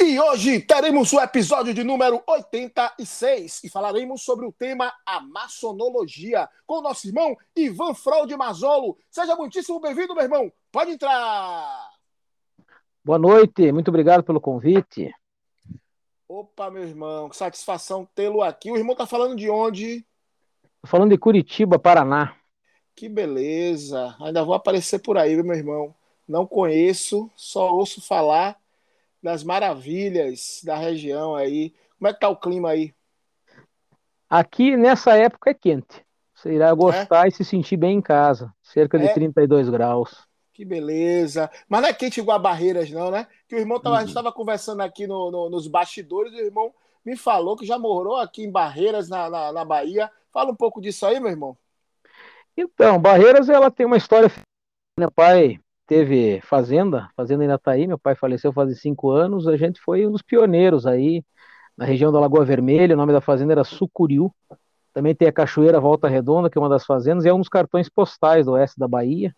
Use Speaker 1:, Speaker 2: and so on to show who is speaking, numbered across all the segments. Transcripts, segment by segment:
Speaker 1: E hoje teremos o episódio de número 86 e falaremos sobre o tema a maçonologia com o nosso irmão Ivan Fraude Mazolo. Seja muitíssimo bem-vindo, meu irmão. Pode entrar.
Speaker 2: Boa noite, muito obrigado pelo convite.
Speaker 1: Opa, meu irmão, que satisfação tê-lo aqui. O irmão tá falando de onde?
Speaker 2: Tô falando de Curitiba, Paraná.
Speaker 1: Que beleza. Ainda vou aparecer por aí, meu irmão. Não conheço, só ouço falar das maravilhas da região aí. Como é que tá o clima aí?
Speaker 2: Aqui nessa época é quente. Você irá gostar é? e se sentir bem em casa. Cerca de é? 32 graus.
Speaker 1: Que beleza. Mas não é quente igual a Barreiras, não, né? Que o irmão tava, uhum. a gente estava conversando aqui no, no, nos bastidores, e o irmão me falou que já morou aqui em Barreiras, na, na, na Bahia. Fala um pouco disso aí, meu irmão.
Speaker 2: Então, Barreiras, ela tem uma história. Meu pai teve fazenda, fazenda ainda está aí, meu pai faleceu faz cinco anos, a gente foi um dos pioneiros aí na região da Lagoa Vermelha, o nome da fazenda era Sucuriú, também tem a Cachoeira Volta Redonda, que é uma das fazendas, e é um dos cartões postais do oeste da Bahia,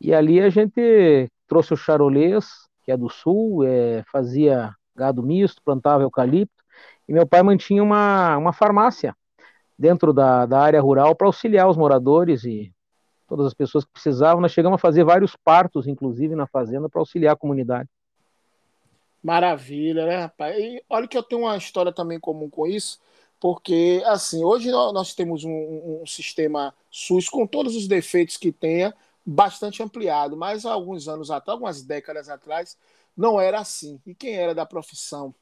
Speaker 2: e ali a gente trouxe o charolês, que é do sul, é, fazia gado misto, plantava eucalipto, e meu pai mantinha uma, uma farmácia dentro da, da área rural para auxiliar os moradores e todas as pessoas que precisavam. Nós chegamos a fazer vários partos, inclusive, na fazenda, para auxiliar a comunidade.
Speaker 1: Maravilha, né, rapaz? E olha que eu tenho uma história também comum com isso, porque, assim, hoje nós temos um, um sistema SUS com todos os defeitos que tenha, bastante ampliado, mas há alguns anos atrás, algumas décadas atrás, não era assim. E quem era da profissão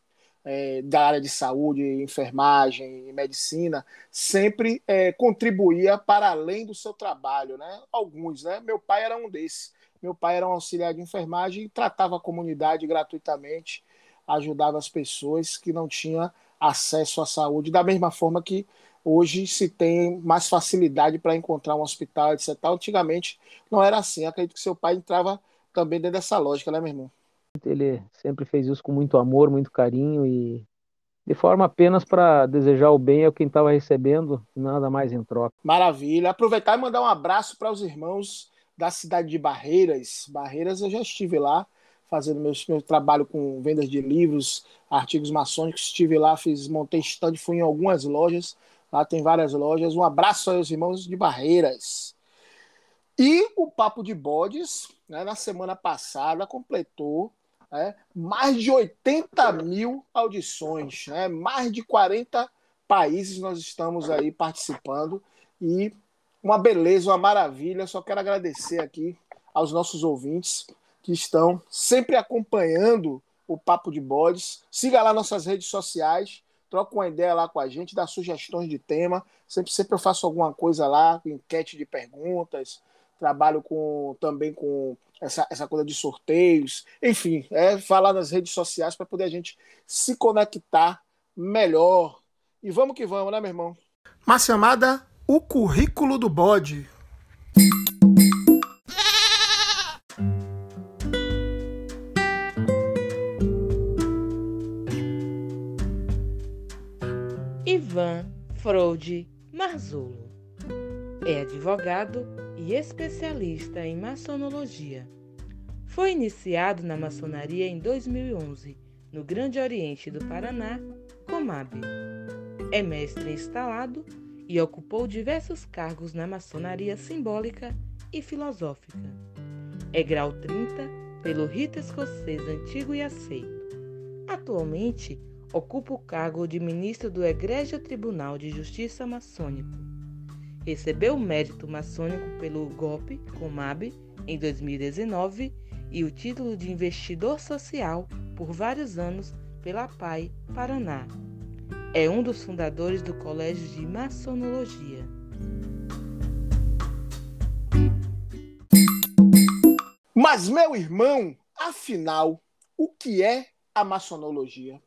Speaker 1: é, da área de saúde, enfermagem e medicina, sempre é, contribuía para além do seu trabalho, né? Alguns, né? Meu pai era um desses. Meu pai era um auxiliar de enfermagem e tratava a comunidade gratuitamente, ajudava as pessoas que não tinham acesso à saúde, da mesma forma que hoje se tem mais facilidade para encontrar um hospital, etc. Antigamente não era assim. acredito que seu pai entrava também dentro dessa lógica, né, meu irmão?
Speaker 2: Ele sempre fez isso com muito amor, muito carinho e de forma apenas para desejar o bem a quem estava recebendo, nada mais em troca.
Speaker 1: Maravilha. Aproveitar e mandar um abraço para os irmãos da cidade de Barreiras. Barreiras eu já estive lá fazendo meu, trabalho com vendas de livros, artigos maçônicos. Estive lá, fiz, montei stand, fui em algumas lojas. Lá tem várias lojas. Um abraço aos irmãos de Barreiras. E o Papo de Bodes, né, na semana passada, completou né? mais de 80 mil audições, né? mais de 40 países nós estamos aí participando e uma beleza, uma maravilha. Só quero agradecer aqui aos nossos ouvintes que estão sempre acompanhando o Papo de Bodes. Siga lá nossas redes sociais, troca uma ideia lá com a gente, dá sugestões de tema. Sempre, sempre eu faço alguma coisa lá, enquete de perguntas, trabalho com, também com essa, essa coisa de sorteios, enfim, é falar nas redes sociais para poder a gente se conectar melhor. E vamos que vamos, né, meu irmão? Uma chamada O Currículo do Bode.
Speaker 3: Ivan Frode Marzolo é advogado e especialista em maçonologia. Foi iniciado na maçonaria em 2011, no Grande Oriente do Paraná, Comab. É mestre instalado e ocupou diversos cargos na maçonaria simbólica e filosófica. É grau 30 pelo rito escocês antigo e aceito. Atualmente, ocupa o cargo de ministro do Egrégio Tribunal de Justiça Maçônico Recebeu o mérito maçônico pelo golpe Comab em 2019 e o título de investidor social por vários anos pela PAI Paraná. É um dos fundadores do Colégio de Maçonologia.
Speaker 1: Mas, meu irmão, afinal, o que é a maçonologia?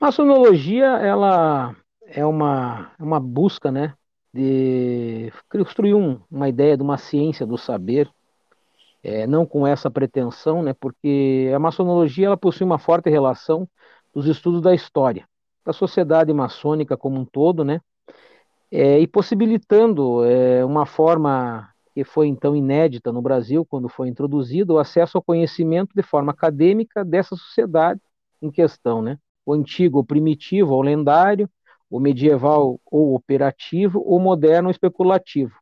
Speaker 2: Maçonologia, ela é uma, uma busca, né, de construir um, uma ideia de uma ciência do saber, é, não com essa pretensão, né, porque a maçonologia ela possui uma forte relação dos estudos da história, da sociedade maçônica como um todo, né, é, e possibilitando é, uma forma que foi então inédita no Brasil, quando foi introduzido, o acesso ao conhecimento de forma acadêmica dessa sociedade em questão, né? O antigo, o primitivo, o lendário, o medieval ou operativo, o moderno ou especulativo,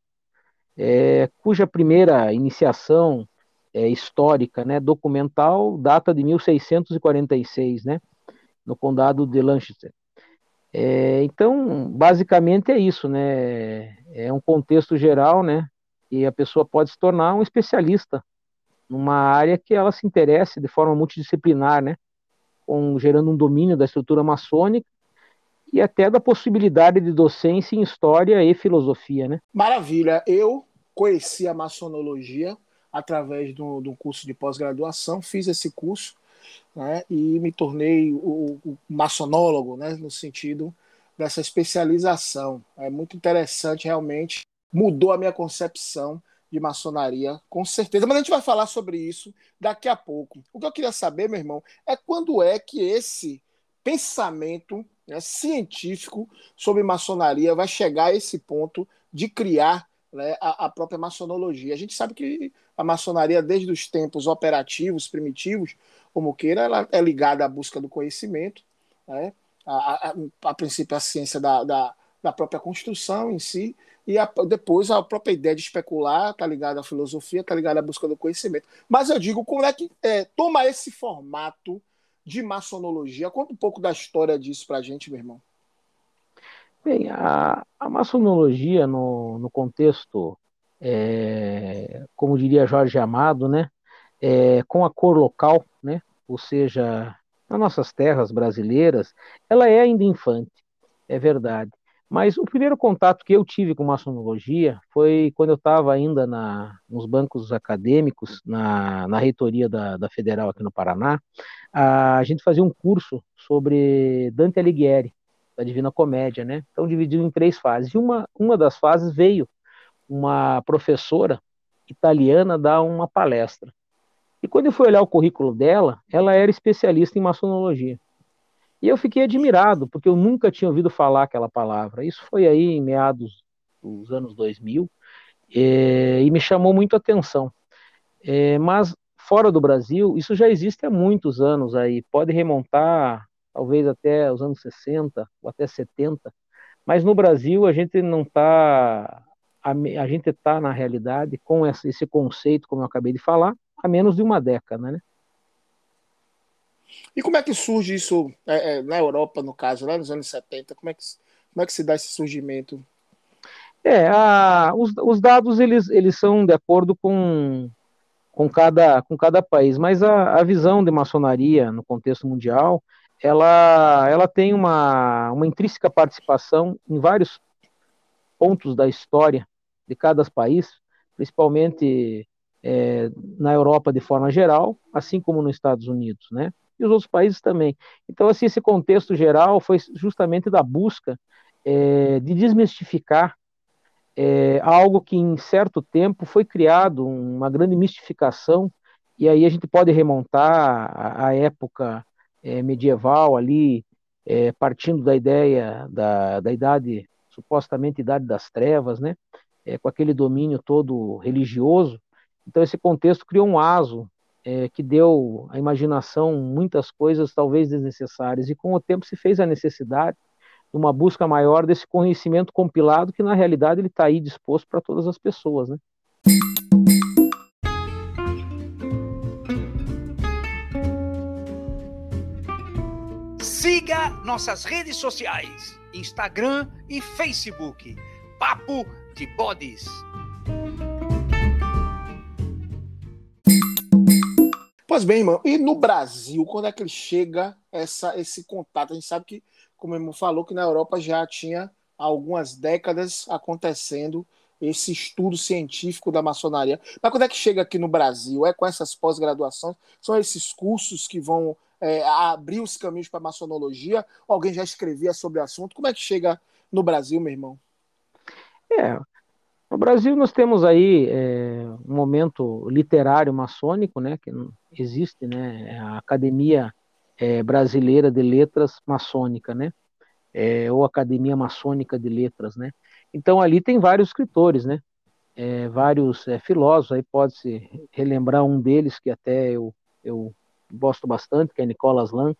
Speaker 2: é, cuja primeira iniciação é, histórica, né, documental, data de 1646, né, no condado de Lancaster. É, então, basicamente é isso, né? É um contexto geral, né? E a pessoa pode se tornar um especialista numa área que ela se interesse de forma multidisciplinar, né? Com, gerando um domínio da estrutura maçônica e até da possibilidade de docência em história e filosofia, né?
Speaker 1: Maravilha. Eu conheci a maçonologia através de um curso de pós-graduação, fiz esse curso né, e me tornei o, o maçonólogo, né, no sentido dessa especialização. É muito interessante, realmente mudou a minha concepção de maçonaria, com certeza. Mas a gente vai falar sobre isso daqui a pouco. O que eu queria saber, meu irmão, é quando é que esse pensamento né, científico sobre maçonaria vai chegar a esse ponto de criar né, a, a, própria maçonologia. A gente sabe que a maçonaria, desde os tempos operativos, primitivos, como queira, ela é ligada à busca do conhecimento, né? a, a, a princípio a ciência da, da, da, própria construção em si, e depois a própria ideia de especular está ligada à filosofia, está ligada à busca do conhecimento. Mas eu digo, como é que é, toma esse formato de maçonologia? Conta um pouco da história disso para a gente, meu irmão.
Speaker 2: Bem, a, a maçonologia, no, no contexto, é, como diria Jorge Amado, né, é, com a cor local, né, ou seja, nas nossas terras brasileiras, ela é ainda infante, é verdade. Mas o primeiro contato que eu tive com maçonologia foi quando eu estava ainda na, nos bancos acadêmicos, na, na reitoria da, da Federal aqui no Paraná. A, gente fazia um curso sobre Dante Alighieri, da Divina Comédia, né? Então dividido em três fases. E uma, uma das fases veio uma professora italiana dar uma palestra. E quando eu fui olhar o currículo dela, ela era especialista em maçonologia. E eu fiquei admirado, porque eu nunca tinha ouvido falar aquela palavra. Isso foi aí em meados dos anos 2000, é, e me chamou muito a atenção. É, mas fora do Brasil, isso já existe há muitos anos aí, pode remontar talvez até os anos 60 ou até 70, mas no Brasil a gente não está, a, a, gente está na realidade com esse, esse conceito, como eu acabei de falar, há menos de uma década, né?
Speaker 1: E como é que surge isso é, é, na Europa, no caso, lá nos anos 70? Como é que, como é que se dá esse surgimento?
Speaker 2: É, a, os, os, dados eles, eles são de acordo com, com, cada, com cada país, mas a, a visão de maçonaria no contexto mundial ela, ela tem uma, uma intrínseca participação em vários pontos da história de cada país, principalmente é, na Europa de forma geral, assim como nos Estados Unidos, né? E os outros países também. Então, assim, esse contexto geral foi justamente da busca é, de desmistificar é, algo que em certo tempo foi criado, uma grande mistificação, e aí a gente pode remontar à época é, medieval ali, é, partindo da ideia da, da idade, supostamente idade das trevas, né? Com aquele domínio todo religioso. Então esse contexto criou um aso é, que deu à imaginação muitas coisas talvez desnecessárias e com o tempo se fez a necessidade de uma busca maior desse conhecimento compilado que na realidade ele está aí disposto para todas as pessoas, né?
Speaker 4: Siga nossas redes sociais, Instagram e Facebook. Papo de Bodes.
Speaker 1: Pois bem, irmão, e no Brasil, quando é que ele chega essa, esse contato? A gente sabe que, como o irmão falou, que na Europa já tinha algumas décadas acontecendo esse estudo científico da maçonaria. Mas quando é que chega aqui no Brasil? É com essas pós-graduações? São esses cursos que vão é, abrir os caminhos para a maçonologia? Alguém já escrevia sobre o assunto? Como é que chega no Brasil, meu irmão?
Speaker 2: É, no Brasil nós temos aí é, um momento literário maçônico, né, que existe, né, a Academia é, Brasileira de Letras Maçônica, né, é, ou Academia Maçônica de Letras, né. Então ali tem vários escritores, né, é, vários é, filósofos, aí pode-se relembrar um deles que até eu, eu gosto bastante, que é Nicolas Lang,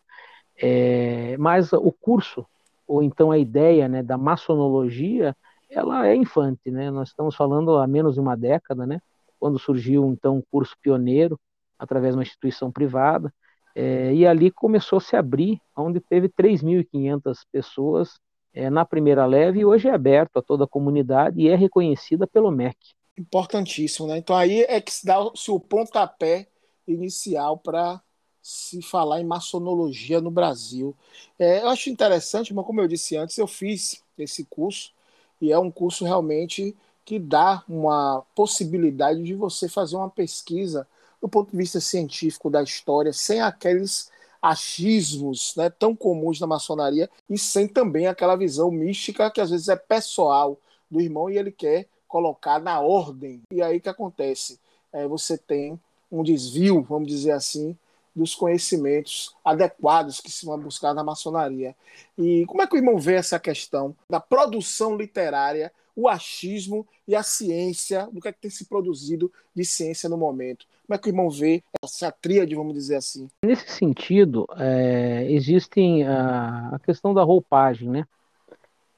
Speaker 2: é, mas o curso, ou então a ideia né, da maçonologia, ela é infante, né? Nós estamos falando há menos de uma década, né? Quando surgiu então um curso pioneiro através de uma instituição privada, é, e ali começou a se abrir, onde teve 3.500 pessoas é, na primeira leve e hoje é aberto a toda a comunidade e é reconhecida pelo MEC.
Speaker 1: Importantíssimo, né? Então aí é que se dá -se o pontapé inicial para se falar em maçonologia no Brasil. É, eu acho interessante, mas como eu disse antes, eu fiz esse curso e é um curso realmente que dá uma possibilidade de você fazer uma pesquisa do ponto de vista científico da história, sem aqueles achismos né, tão comuns na maçonaria e sem também aquela visão mística que às vezes é pessoal do irmão e ele quer colocar na ordem. E aí que acontece? É, você tem um desvio, vamos dizer assim, dos conhecimentos adequados que se vão buscar na maçonaria. E como é que o irmão vê essa questão da produção literária, o achismo e a ciência, do que é que tem se produzido de ciência no momento? Como é que o irmão vê essa tríade, vamos dizer assim?
Speaker 2: Nesse sentido, é, existem a, a, questão da roupagem, né?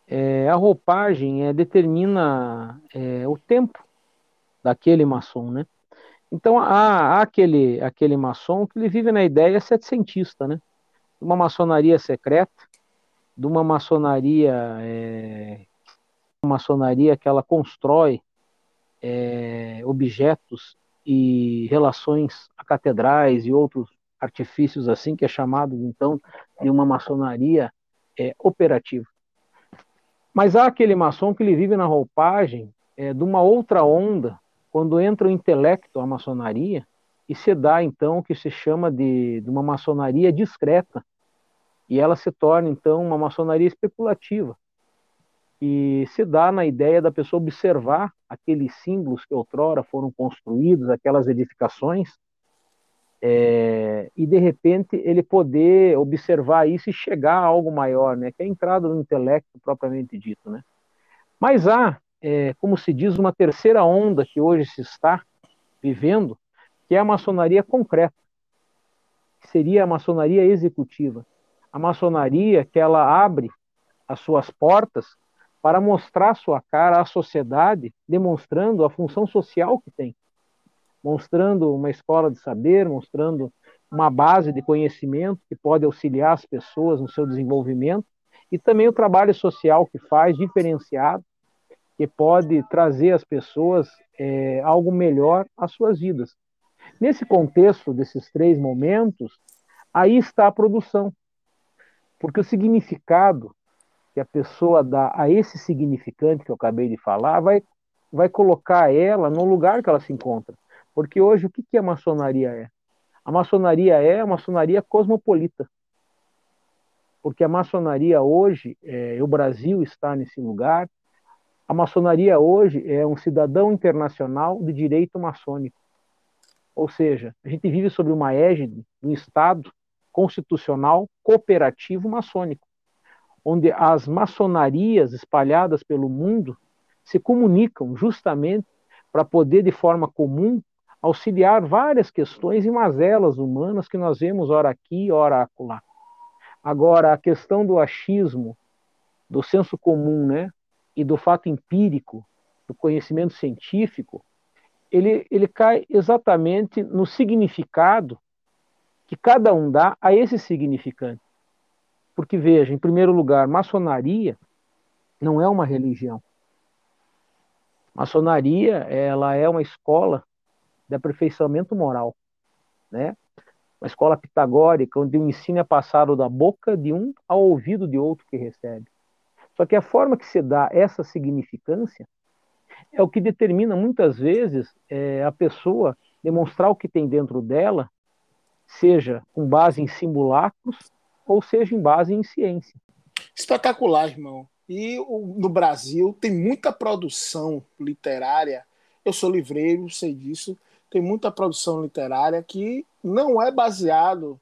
Speaker 2: É, a roupagem é, determina é, o tempo daquele maçom, né? Então há, há, aquele, aquele maçom que ele vive na ideia setecentista, né? De uma maçonaria secreta, de uma maçonaria, é, uma maçonaria que ela constrói é, objetos e relações a catedrais e outros artifícios assim, que é chamado então de uma maçonaria é, operativa. Mas há aquele maçom que ele vive na roupagem é, de uma outra onda quando entra o intelecto, a maçonaria, e se dá então o que se chama de, de uma maçonaria discreta, e ela se torna então uma maçonaria especulativa, e se dá na ideia da pessoa observar aqueles símbolos que outrora foram construídos, aquelas edificações, é, e de repente ele poder observar isso e chegar a algo maior, né, que é a entrada no intelecto propriamente dito, né. Mas há é, como se diz, uma terceira onda que hoje se está vivendo, que é a maçonaria concreta, que seria a maçonaria executiva. A maçonaria que ela abre as suas portas para mostrar sua cara à sociedade, demonstrando a função social que tem, mostrando uma escola de saber, mostrando uma base de conhecimento que pode auxiliar as pessoas no seu desenvolvimento e também o trabalho social que faz diferenciado que pode trazer às pessoas é, algo melhor às suas vidas. Nesse contexto desses três momentos, aí está a produção. Porque o significado que a pessoa dá a esse significante que eu acabei de falar vai, vai colocar ela no lugar que ela se encontra. Porque hoje, o que, que a maçonaria é? A maçonaria é a maçonaria cosmopolita. Porque a maçonaria hoje, é, o Brasil está nesse lugar, a maçonaria hoje é um cidadão internacional de direito maçônico. Ou seja, a gente vive sob uma égide de um Estado constitucional cooperativo maçônico, onde as maçonarias espalhadas pelo mundo se comunicam justamente para poder, de forma comum, auxiliar várias questões e mazelas humanas que nós vemos ora aqui, ora acolá. Agora, a questão do achismo, do senso comum, né? E do fato empírico, do conhecimento científico, ele, ele cai exatamente no significado que cada um dá a esse significante. Porque, veja, em primeiro lugar, maçonaria não é uma religião. Maçonaria, ela é uma escola de aperfeiçoamento moral, né? Uma escola pitagórica, onde o ensino é passado da boca de um ao ouvido de outro que recebe. Só que a forma que se dá essa significância é o que determina muitas vezes é, a pessoa demonstrar o que tem dentro dela, seja com base em simulacros ou seja em base em ciência.
Speaker 1: Espetacular, irmão. E o, no Brasil tem muita produção literária. Eu sou livreiro, sei disso. Tem muita produção literária que não é baseado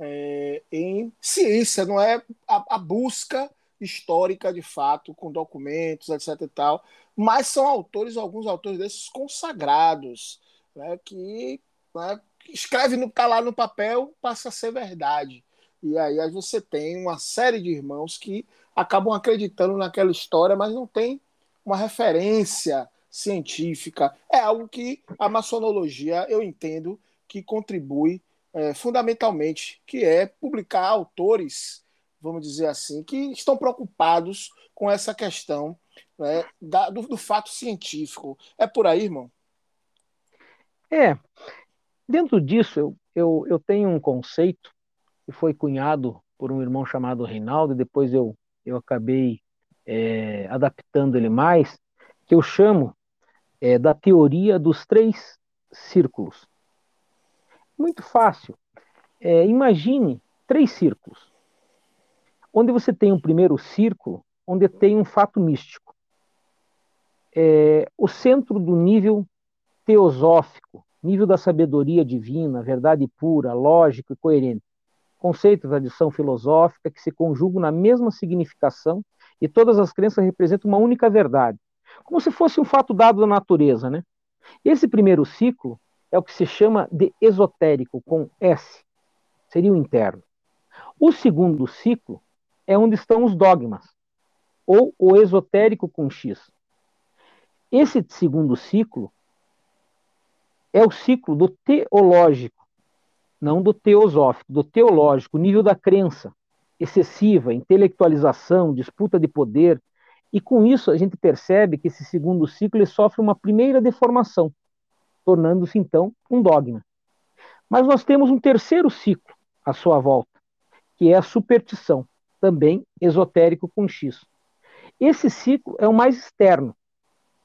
Speaker 1: é, em ciência, não é a, a, busca histórica de fato, com documentos, etc. e tal, mas são autores, alguns autores desses consagrados, né, que, né, escreve no tá lá no papel, passa a ser verdade. E aí, aí você tem uma série de irmãos que acabam acreditando naquela história, mas não tem uma referência científica. É algo que a maçonologia, eu entendo, que contribui é, fundamentalmente, que é publicar autores, vamos dizer assim, que estão preocupados com essa questão né, da, do, do fato científico. É por aí, irmão?
Speaker 2: É. Dentro disso, eu, eu, eu tenho um conceito que foi cunhado por um irmão chamado Reinaldo, e depois eu, eu acabei é, adaptando ele mais, que eu chamo é, da teoria dos três círculos. Muito fácil. É, imagine três círculos, onde você tem um primeiro círculo, onde tem um fato místico. É, o centro do nível teosófico, nível da sabedoria divina, verdade pura, lógico e coerente conceito, tradição filosófica que se conjugam na mesma significação e todas as crenças representam uma única verdade, como se fosse um fato dado da natureza, né? Esse primeiro ciclo é o que se chama de esotérico, com S, seria o interno. O segundo ciclo é onde estão os dogmas, ou o esotérico com X. Esse segundo ciclo é o ciclo do teológico, não do teosófico, do teológico, nível da crença excessiva, intelectualização, disputa de poder, e com isso a gente percebe que esse segundo ciclo sofre uma primeira deformação, tornando-se então um dogma. Mas nós temos um terceiro ciclo à sua volta, que é a superstição, também esotérico com X. Esse ciclo é o mais externo,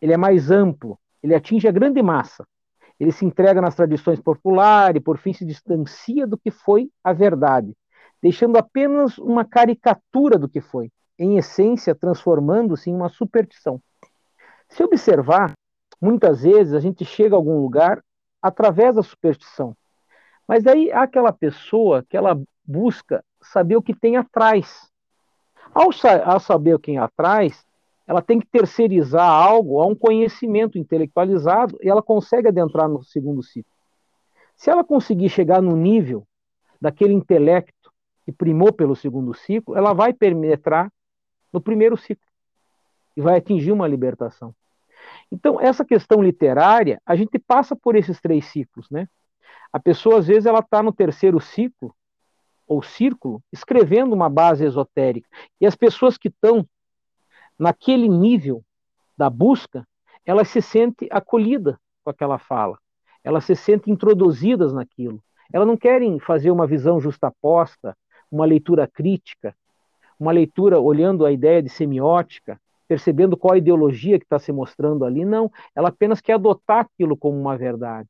Speaker 2: ele é mais amplo, ele atinge a grande massa ele se entrega nas tradições populares, por fim se distancia do que foi a verdade, deixando apenas uma caricatura do que foi, em essência transformando-se em uma superstição. Se observar, muitas vezes a gente chega a algum lugar através da superstição. Mas aí há aquela pessoa que ela busca saber o que tem atrás. Ao, ao saber o que tem atrás, ela tem que terceirizar algo a um conhecimento intelectualizado e ela consegue adentrar no segundo ciclo. Se ela conseguir chegar no nível daquele intelecto que primou pelo segundo ciclo, ela vai penetrar no primeiro ciclo e vai atingir uma libertação. Então, essa questão literária, a gente passa por esses três ciclos, né? A pessoa, às vezes, ela está no terceiro ciclo, ou círculo, escrevendo uma base esotérica. E as pessoas que estão naquele nível da busca, ela se sente acolhida com aquela fala, elas se sentem introduzidas naquilo. Elas não querem fazer uma visão justaposta, uma leitura crítica, uma leitura olhando a ideia de semiótica, percebendo qual a ideologia que está se mostrando ali. Não, ela apenas quer adotar aquilo como uma verdade.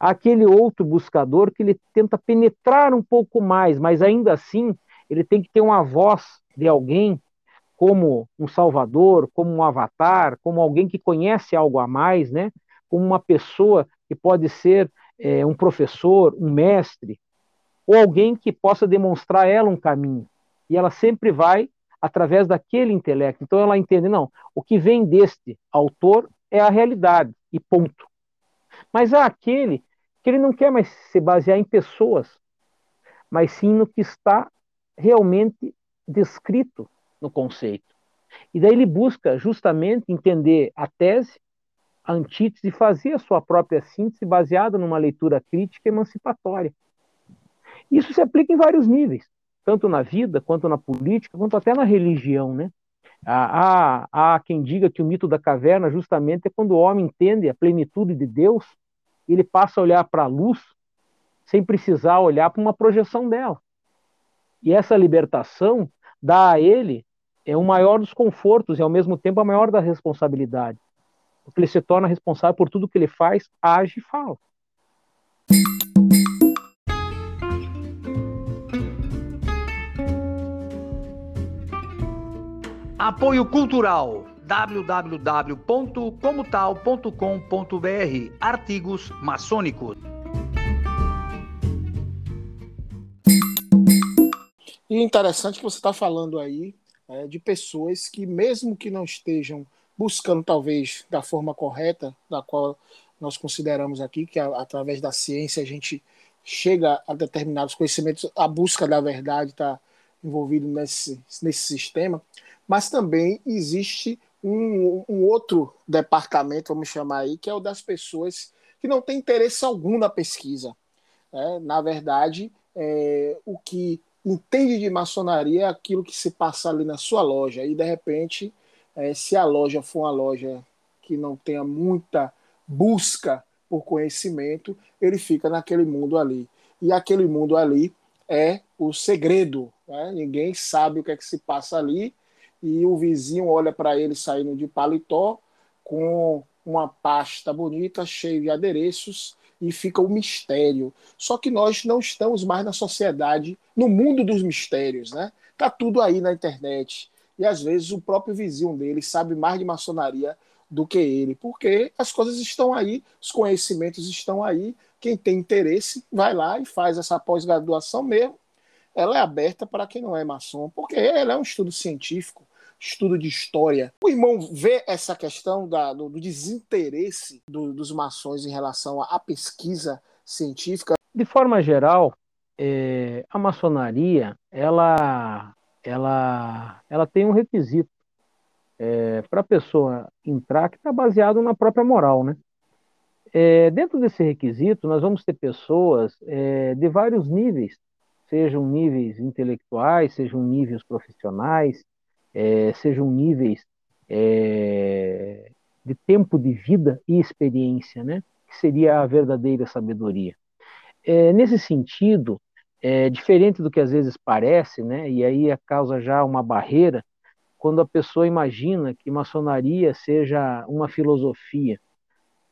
Speaker 2: Aquele outro buscador que ele tenta penetrar um pouco mais, mas ainda assim ele tem que ter uma voz de alguém como um salvador, como um avatar, como alguém que conhece algo a mais, né? Como uma pessoa que pode ser é, um professor, um mestre, ou alguém que possa demonstrar a ela um caminho. E ela sempre vai através daquele intelecto. Então ela entende, não, o que vem deste autor é a realidade, e ponto. Mas há aquele que ele não quer mais se basear em pessoas, mas sim no que está realmente descrito no conceito. E daí ele busca justamente entender a tese, a antítese e fazer a sua própria síntese baseada numa leitura crítica emancipatória. Isso se aplica em vários níveis, tanto na vida, quanto na política, quanto até na religião, né? Há, há, há quem diga que o mito da caverna justamente é quando o homem entende a plenitude de Deus, ele passa a olhar para a luz sem precisar olhar para uma projeção dela. E essa libertação dá a ele é o maior dos confortos e ao mesmo tempo a maior da responsabilidade. Porque ele se torna responsável por tudo que ele faz, age e fala.
Speaker 4: Apoio Cultural www.comotal.com.br Artigos maçônicos.
Speaker 1: E interessante que você está falando aí é, de pessoas que, mesmo que não estejam buscando, talvez, da forma correta, da qual nós consideramos aqui, que através da ciência a gente chega a determinados conhecimentos, a busca da verdade está envolvido nesse, nesse sistema, mas também existe um, um, outro departamento, vamos chamar aí, que é o das pessoas que não têm interesse algum na pesquisa. É, na verdade, é, o que entende de maçonaria é aquilo que se passa ali na sua loja, e de repente, é, se a loja for uma loja que não tenha muita busca por conhecimento, ele fica naquele mundo ali. E aquele mundo ali é o segredo. Né? Ninguém sabe o que é que se passa ali. E o vizinho olha para ele saindo de paletó com uma pasta bonita, cheia de adereços, e fica o mistério. Só que nós não estamos mais na sociedade, no mundo dos mistérios, né? Tá tudo aí na internet. E às vezes o próprio vizinho dele sabe mais de maçonaria do que ele, porque as coisas estão aí, os conhecimentos estão aí. Quem tem interesse vai lá e faz essa pós-graduação mesmo. Ela é aberta para quem não é maçom, porque ela é um estudo científico, estudo de história. O irmão vê essa questão da, do, do, desinteresse do, dos maçons em relação à pesquisa científica?
Speaker 2: De forma geral, é, a maçonaria ela, ela, ela tem um requisito é, para a pessoa entrar que está baseado na própria moral, né? É, dentro desse requisito, nós vamos ter pessoas é, de vários níveis, sejam níveis intelectuais, sejam níveis profissionais, é, sejam níveis é, de tempo de vida e experiência, né? Que seria a verdadeira sabedoria. É, nesse sentido, é, diferente do que às vezes parece, né? E aí causa já uma barreira quando a pessoa imagina que maçonaria seja uma filosofia.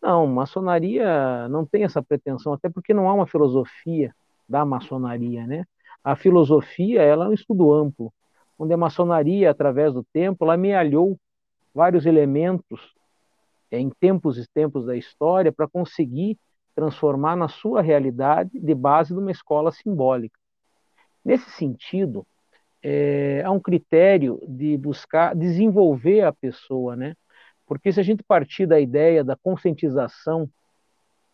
Speaker 2: Não, maçonaria não tem essa pretensão, até porque não há uma filosofia da maçonaria, né? A filosofia ela é um estudo amplo, onde a maçonaria, através do tempo, amealhou vários elementos em tempos e tempos da história para conseguir transformar na sua realidade de base de uma escola simbólica. Nesse sentido, é, há um critério de buscar desenvolver a pessoa, né? Porque se a gente partir da ideia da conscientização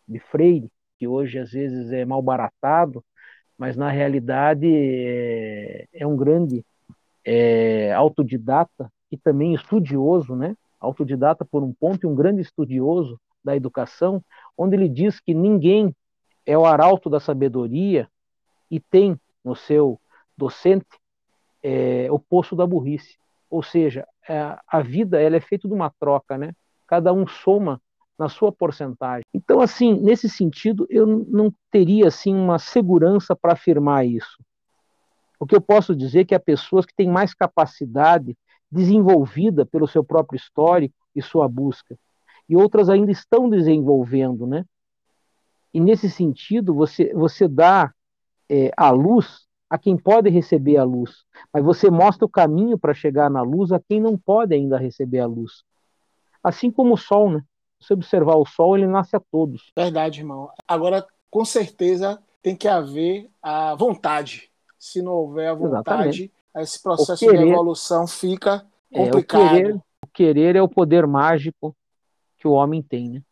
Speaker 2: de Freire, que hoje às vezes é mal baratado, mas na realidade é, é um grande é, autodidata e também estudioso, né? Autodidata por um ponto e um grande estudioso da educação, onde ele diz que ninguém é o arauto da sabedoria e tem no seu docente é, o poço da burrice. Ou seja, é, a vida ela é feita de uma troca, né? Cada um soma na sua porcentagem. Então, assim, nesse sentido, eu não teria assim uma segurança para afirmar isso. O que eu posso dizer é que há pessoas que têm mais capacidade desenvolvida pelo seu próprio histórico e sua busca, e outras ainda estão desenvolvendo, né? E nesse sentido, você, você dá é, a luz a quem pode receber a luz, mas você mostra o caminho para chegar na luz a quem não pode ainda receber a luz. Assim como o sol, né? Se observar o sol, ele nasce a todos.
Speaker 1: Verdade, irmão. Agora, com certeza, tem que haver a vontade. Se não houver a vontade, Exatamente. esse processo querer, de evolução fica complicado.
Speaker 2: É, o, querer, o querer é o poder mágico que o homem tem, né?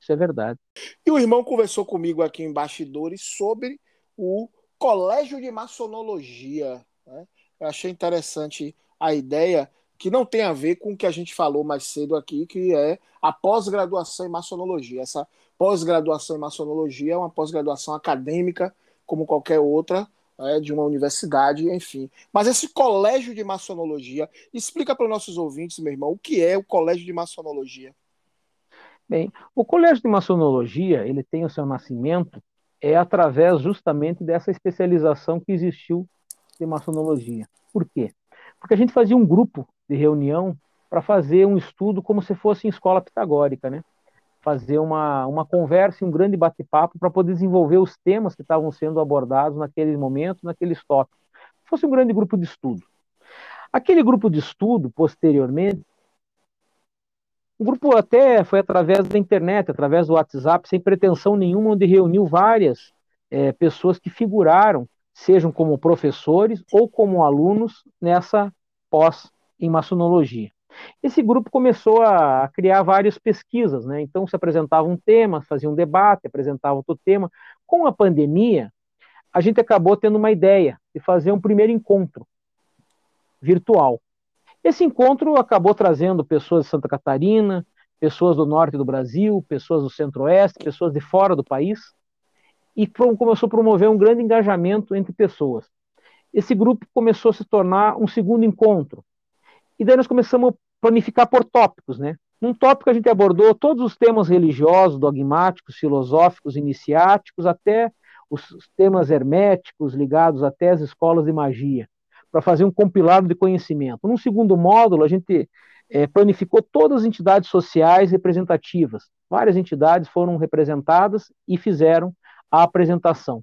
Speaker 2: Isso é verdade.
Speaker 1: E o irmão conversou comigo aqui em bastidores sobre o colégio de maçonologia. Né? Eu achei interessante a ideia que não tem a ver com o que a gente falou mais cedo aqui, que é a pós-graduação em maçonologia. Essa pós-graduação em maçonologia é uma pós-graduação acadêmica, como qualquer outra, é, de uma universidade, enfim. Mas esse colégio de maçonologia, explica para os nossos ouvintes, meu irmão, o que é o colégio de maçonologia?
Speaker 2: Bem, o colégio de maçonologia, ele tem o seu nascimento é através justamente dessa especialização que existiu de maçonologia. Por quê? Porque a gente fazia um grupo de reunião para fazer um estudo como se fosse em escola pitagórica, né? Fazer uma, uma conversa e um grande bate-papo para poder desenvolver os temas que estavam sendo abordados naquele momento, naqueles tópicos. Fosse um grande grupo de estudo. Aquele grupo de estudo, posteriormente, o grupo até foi através da internet, através do WhatsApp, sem pretensão nenhuma, onde reuniu várias é, pessoas que figuraram, sejam como professores ou como alunos, nessa pós em maçonologia. Esse grupo começou a criar várias pesquisas, né? Então se apresentava um tema, fazia um debate, apresentava outro tema. Com a pandemia, a gente acabou tendo uma ideia de fazer um primeiro encontro virtual. Esse encontro acabou trazendo pessoas de Santa Catarina, pessoas do norte do Brasil, pessoas do centro-oeste, pessoas de fora do país, e começou a promover um grande engajamento entre pessoas. Esse grupo começou a se tornar um segundo encontro. E daí nós começamos a planificar por tópicos, né? Num tópico a gente abordou todos os temas religiosos, dogmáticos, filosóficos, iniciáticos, até os temas herméticos ligados até às escolas de magia para fazer um compilado de conhecimento. Num segundo módulo, a gente é, planificou todas as entidades sociais representativas. Várias entidades foram representadas e fizeram a apresentação.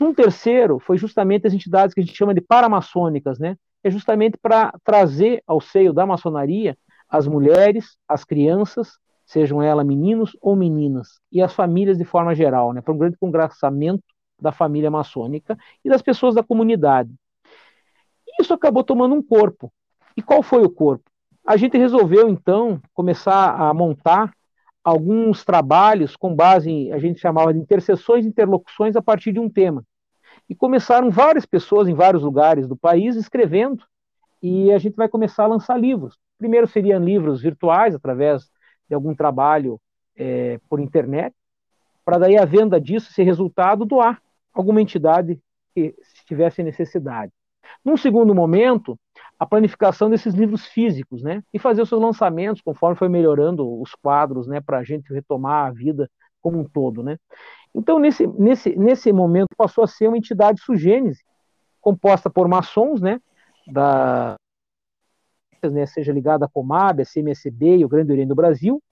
Speaker 2: Num terceiro, foi justamente as entidades que a gente chama de paramaçônicas, né? É justamente para trazer ao seio da maçonaria as mulheres, as crianças, sejam elas meninos ou meninas, e as famílias de forma geral, né? Para um grande congraçamento da família maçônica e das pessoas da comunidade. Isso acabou tomando um corpo. E qual foi o corpo? A gente resolveu, então, começar a montar alguns trabalhos com base em, a gente chamava de interseções e interlocuções a partir de um tema. E começaram várias pessoas em vários lugares do país escrevendo, e a gente vai começar a lançar livros. Primeiro seriam livros virtuais, através de algum trabalho é, por internet, para daí a venda disso ser resultado doar alguma entidade que tivesse necessidade. Num segundo momento, a planificação desses livros físicos, né? E fazer os seus lançamentos conforme foi melhorando os quadros, né? Para a gente retomar a vida como um todo, né? Então, nesse, nesse, nesse momento, passou a ser uma entidade sugênese, composta por maçons, né? Da, né, seja ligada à Comab, a CMSB e o Grande Oriente do Brasil,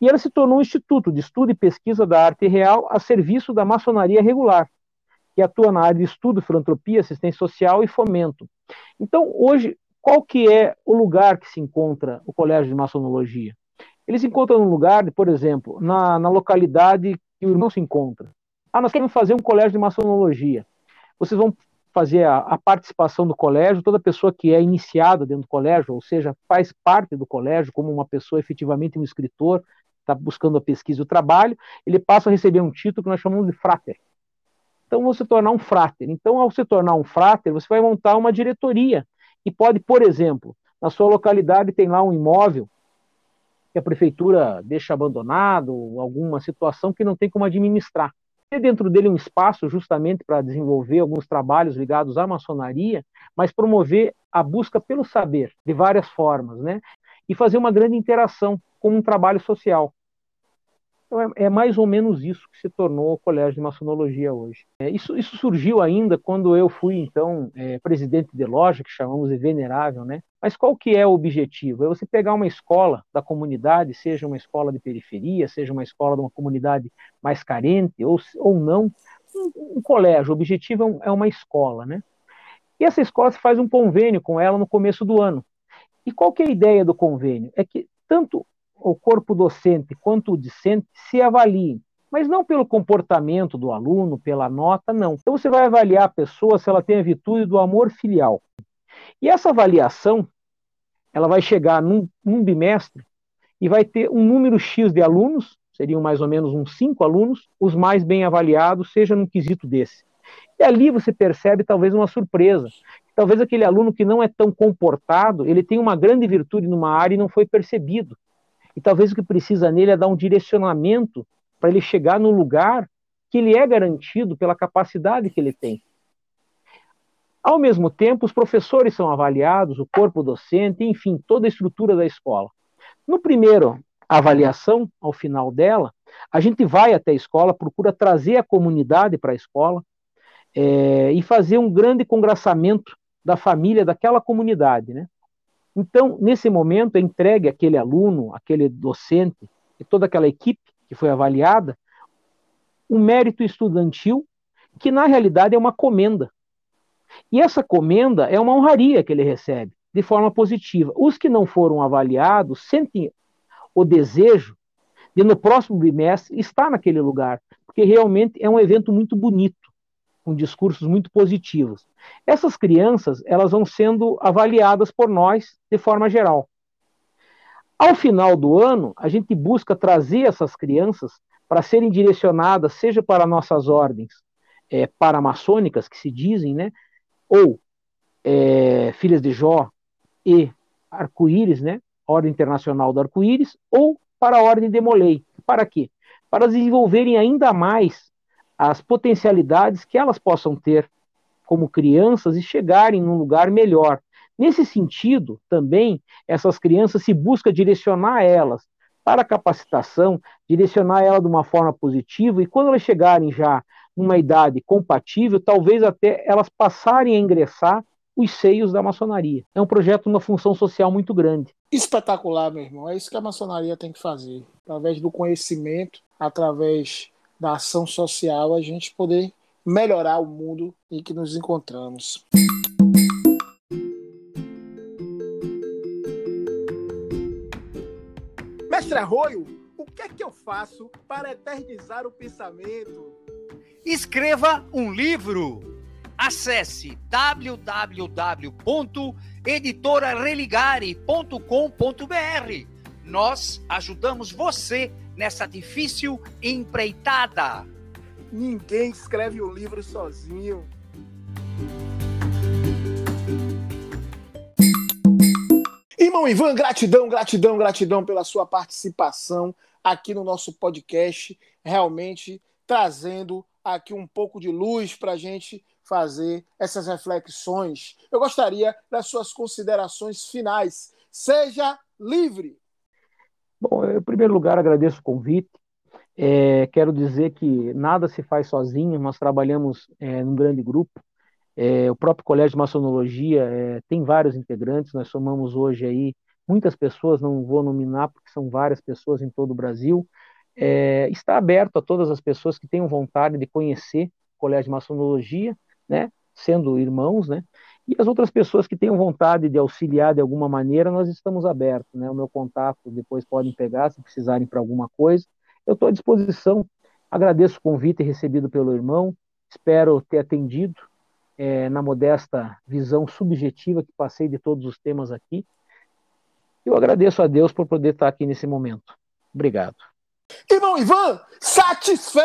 Speaker 2: e ela se tornou um instituto de estudo e pesquisa da arte real a serviço da maçonaria regular, que atua na área de estudo, filantropia, assistência social e fomento. Então, hoje, qual que é o lugar que se encontra o Colégio de Maçonologia? Ele se encontra num lugar, por exemplo, na, na localidade que o irmão se encontra. Ah, nós queremos fazer um colégio de maçonologia. Vocês vão fazer a, a, participação do colégio, toda pessoa que é iniciada dentro do colégio, ou seja, faz parte do colégio como uma pessoa efetivamente um escritor, está buscando a pesquisa e o trabalho, ele passa a receber um título que nós chamamos de frater. Então, você tornar um fráter. Então, ao se tornar um fráter, você vai montar uma diretoria. E pode, por exemplo, na sua localidade tem lá um imóvel que a prefeitura deixa abandonado, alguma situação que não tem como administrar. Ter dentro dele um espaço justamente para desenvolver alguns trabalhos ligados à maçonaria, mas promover a busca pelo saber de várias formas, né? E fazer uma grande interação com um trabalho social. Então é, é, mais ou menos isso que se tornou o Colégio de Maçonologia hoje. É, isso, isso, surgiu ainda quando eu fui, então, é, presidente de loja, que chamamos de venerável, né? Mas qual que é o objetivo? É você pegar uma escola da comunidade, seja uma escola de periferia, seja uma escola de uma comunidade mais carente, ou, ou não, um, um colégio. O objetivo é, é uma escola, né? E essa escola se faz um convênio com ela no começo do ano. E qual que é a ideia do convênio? É que tanto o corpo docente quanto o discente se avaliem, mas não pelo comportamento do aluno, pela nota, não. Então você vai avaliar a pessoa se ela tem a virtude do amor filial. E essa avaliação, ela vai chegar num, num bimestre e vai ter um número X de alunos, seriam mais ou menos uns cinco alunos, os mais bem avaliados, seja num quesito desse. E ali você percebe talvez uma surpresa. Talvez aquele aluno que não é tão comportado, ele tem uma grande virtude numa área e não foi percebido. E talvez o que precisa nele é dar um direcionamento para ele chegar no lugar que ele é garantido pela capacidade que ele tem. Ao mesmo tempo, os professores são avaliados, o corpo docente, enfim, toda a estrutura da escola. No primeiro avaliação, ao final dela, a gente vai até a escola, procura trazer a comunidade para a escola é, e fazer um grande congraçamento da família daquela comunidade, né? Então, nesse momento, é entregue aquele aluno, aquele docente e toda aquela equipe que foi avaliada um mérito estudantil que, na realidade, é uma comenda. E essa comenda é uma honraria que ele recebe, de forma positiva. Os que não foram avaliados sentem o desejo de, no próximo bimestre, estar naquele lugar, porque realmente é um evento muito bonito, com discursos muito positivos. Essas crianças, elas vão sendo avaliadas por nós de forma geral. Ao final do ano, a gente busca trazer essas crianças para serem direcionadas, seja para nossas ordens é, paramaçônicas, que se dizem, né, ou é, Filhas de Jó e Arco-Íris, né, Ordem Internacional do Arco-Íris, ou para a Ordem de Molay. Para quê? Para desenvolverem ainda mais as potencialidades que elas possam ter como crianças e chegarem num lugar melhor. Nesse sentido, também, essas crianças se busca direcionar elas para a capacitação, direcionar ela de uma forma positiva, e quando elas chegarem já numa idade compatível, talvez até elas passarem a ingressar os seios da maçonaria. É um projeto, uma função social muito grande.
Speaker 1: Espetacular, meu irmão. É isso que a maçonaria tem que fazer. Através do conhecimento, através da ação social, a gente poder melhorar o mundo em que nos encontramos. Mestre Arroio, o que é que eu faço para eternizar o pensamento?
Speaker 4: Escreva um livro. Acesse www.editorareligare.com.br. Nós ajudamos você nessa difícil empreitada.
Speaker 1: Ninguém escreve um livro sozinho. Irmão Ivan, gratidão, gratidão, gratidão pela sua participação aqui no nosso podcast, realmente trazendo aqui um pouco de luz para a gente fazer essas reflexões. Eu gostaria das suas considerações finais. Seja livre.
Speaker 2: Bom, em primeiro lugar, agradeço o convite. É, quero dizer que nada se faz sozinho, nós trabalhamos é, num grande grupo. É, o próprio Colégio de Maçonologia é, tem vários integrantes, nós somamos hoje aí muitas pessoas, não vou nominar porque são várias pessoas em todo o Brasil. É, está aberto a todas as pessoas que tenham vontade de conhecer o Colégio de Maçonologia, né, sendo irmãos, né, e as outras pessoas que tenham vontade de auxiliar de alguma maneira, nós estamos abertos. Né? O meu contato depois podem pegar se precisarem para alguma coisa. Eu estou à disposição. Agradeço o convite recebido pelo irmão. Espero ter atendido é, na modesta visão subjetiva que passei de todos os temas aqui. Eu agradeço a Deus por poder estar aqui nesse momento. Obrigado.
Speaker 1: Irmão Ivan, satisfeito!